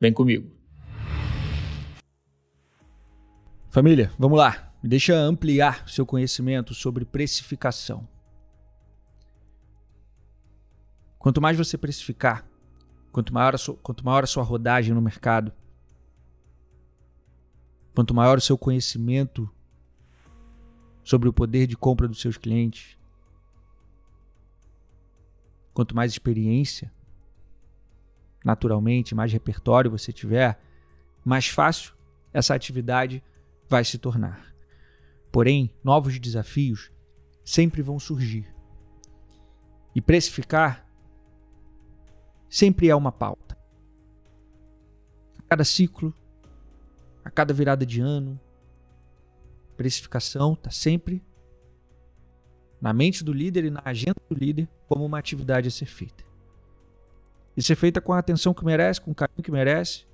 Vem comigo. Família, vamos lá. Me deixa ampliar seu conhecimento sobre precificação. Quanto mais você precificar, quanto maior, a sua, quanto maior a sua rodagem no mercado, quanto maior o seu conhecimento sobre o poder de compra dos seus clientes, quanto mais experiência, naturalmente, mais repertório você tiver, mais fácil essa atividade vai se tornar. Porém, novos desafios sempre vão surgir. E precificar sempre é uma pauta. A cada ciclo, a cada virada de ano, precificação está sempre na mente do líder e na agenda do líder como uma atividade a ser feita. E ser feita com a atenção que merece, com o carinho que merece,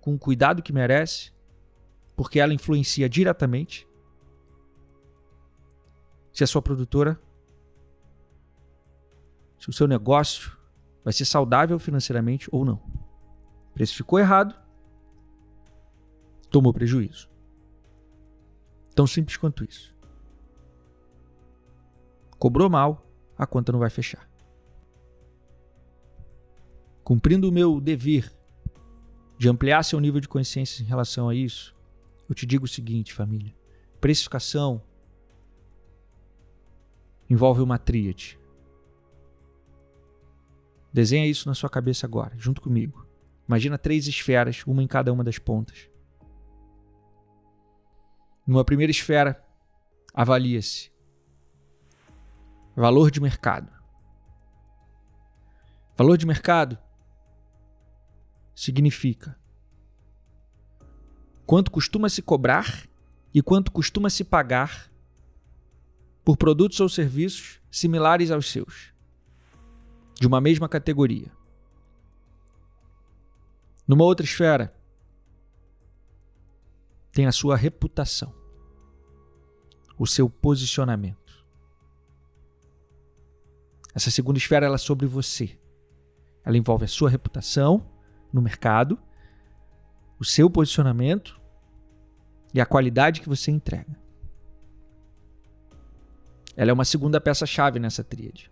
com o cuidado que merece, porque ela influencia diretamente se a sua produtora, se o seu negócio vai ser saudável financeiramente ou não. Precificou errado, tomou prejuízo. Tão simples quanto isso. Cobrou mal, a conta não vai fechar. Cumprindo o meu dever de ampliar seu nível de consciência em relação a isso, eu te digo o seguinte, família: precificação envolve uma tríade. Desenha isso na sua cabeça agora, junto comigo. Imagina três esferas, uma em cada uma das pontas. Numa primeira esfera, avalia-se valor de mercado. Valor de mercado significa quanto costuma se cobrar e quanto costuma se pagar por produtos ou serviços similares aos seus, de uma mesma categoria. Numa outra esfera, tem a sua reputação, o seu posicionamento. Essa segunda esfera ela é sobre você. Ela envolve a sua reputação no mercado, o seu posicionamento e a qualidade que você entrega. Ela é uma segunda peça-chave nessa tríade.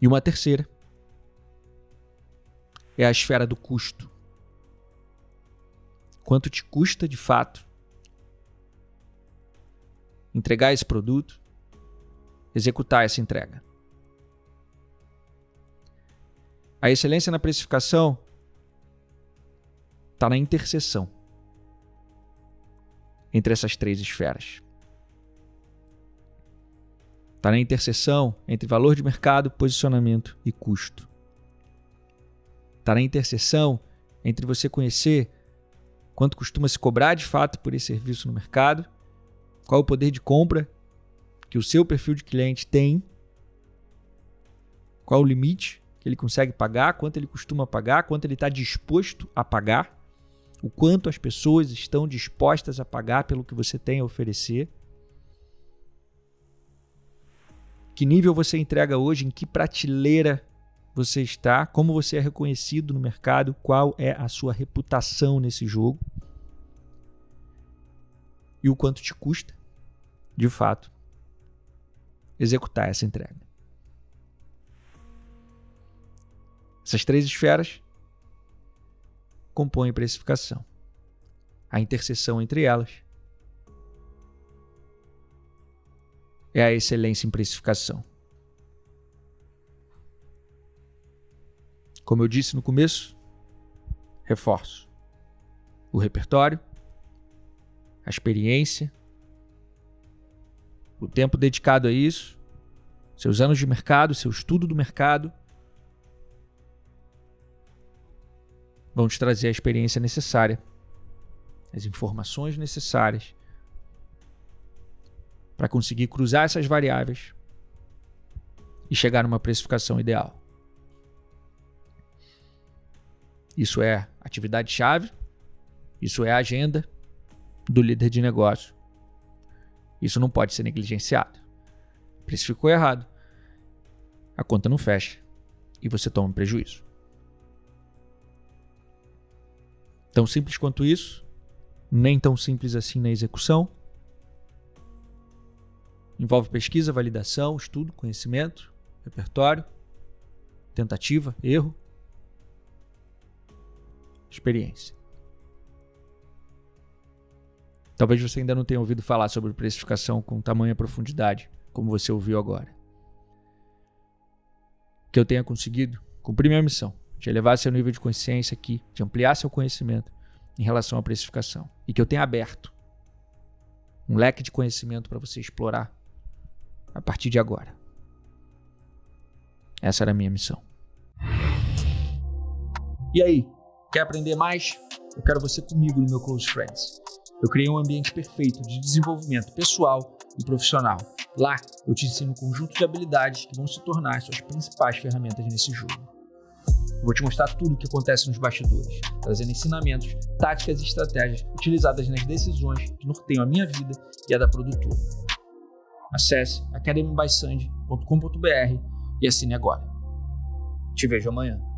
E uma terceira é a esfera do custo. Quanto te custa de fato entregar esse produto, executar essa entrega. A excelência na precificação está na interseção entre essas três esferas. Está na interseção entre valor de mercado, posicionamento e custo. Está na interseção entre você conhecer quanto costuma se cobrar de fato por esse serviço no mercado, qual o poder de compra que o seu perfil de cliente tem, qual o limite que ele consegue pagar, quanto ele costuma pagar, quanto ele está disposto a pagar, o quanto as pessoas estão dispostas a pagar pelo que você tem a oferecer. Que nível você entrega hoje, em que prateleira você está, como você é reconhecido no mercado, qual é a sua reputação nesse jogo e o quanto te custa, de fato, executar essa entrega. Essas três esferas compõem precificação. A interseção entre elas é a excelência em precificação. Como eu disse no começo, reforço o repertório, a experiência, o tempo dedicado a isso, seus anos de mercado, seu estudo do mercado vão te trazer a experiência necessária, as informações necessárias para conseguir cruzar essas variáveis e chegar numa precificação ideal. Isso é atividade-chave, isso é a agenda do líder de negócio. Isso não pode ser negligenciado. Precificou errado, a conta não fecha e você toma prejuízo. Tão simples quanto isso, nem tão simples assim na execução. Envolve pesquisa, validação, estudo, conhecimento, repertório, tentativa, erro, experiência. Talvez você ainda não tenha ouvido falar sobre precificação com tamanha profundidade, como você ouviu agora. Que eu tenha conseguido cumprir minha missão de elevar seu nível de consciência aqui, de ampliar seu conhecimento em relação à precificação. E que eu tenha aberto um leque de conhecimento para você explorar a partir de agora. Essa era a minha missão. E aí, quer aprender mais? Eu quero você comigo no meu Close Friends. Eu criei um ambiente perfeito de desenvolvimento pessoal e profissional. Lá, eu te ensino um conjunto de habilidades que vão se tornar suas principais ferramentas nesse jogo. Vou te mostrar tudo o que acontece nos bastidores, trazendo ensinamentos, táticas e estratégias utilizadas nas decisões que norteiam a minha vida e a da produtora. Acesse academybysandy.com.br e assine agora. Te vejo amanhã.